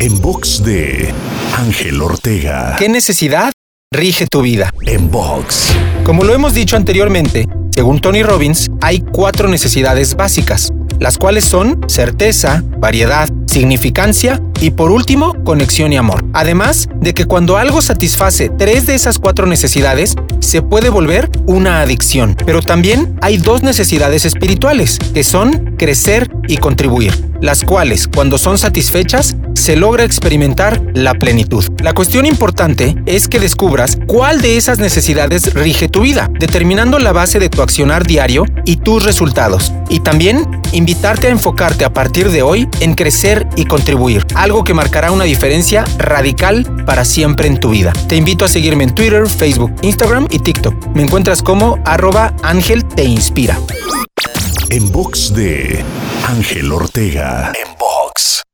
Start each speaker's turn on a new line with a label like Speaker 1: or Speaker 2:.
Speaker 1: En box de Ángel Ortega.
Speaker 2: ¿Qué necesidad rige tu vida?
Speaker 1: En box.
Speaker 2: Como lo hemos dicho anteriormente, según Tony Robbins, hay cuatro necesidades básicas, las cuales son certeza, variedad, significancia y por último, conexión y amor. Además de que cuando algo satisface tres de esas cuatro necesidades, se puede volver una adicción. Pero también hay dos necesidades espirituales, que son crecer y contribuir, las cuales, cuando son satisfechas, se logra experimentar la plenitud. La cuestión importante es que descubras cuál de esas necesidades rige tu vida, determinando la base de tu accionar diario y tus resultados. Y también invitarte a enfocarte a partir de hoy en crecer y contribuir, algo que marcará una diferencia radical para siempre en tu vida. Te invito a seguirme en Twitter, Facebook, Instagram y TikTok. Me encuentras como arroba Ángel Te Inspira.
Speaker 1: En box de Ángel Ortega. En box.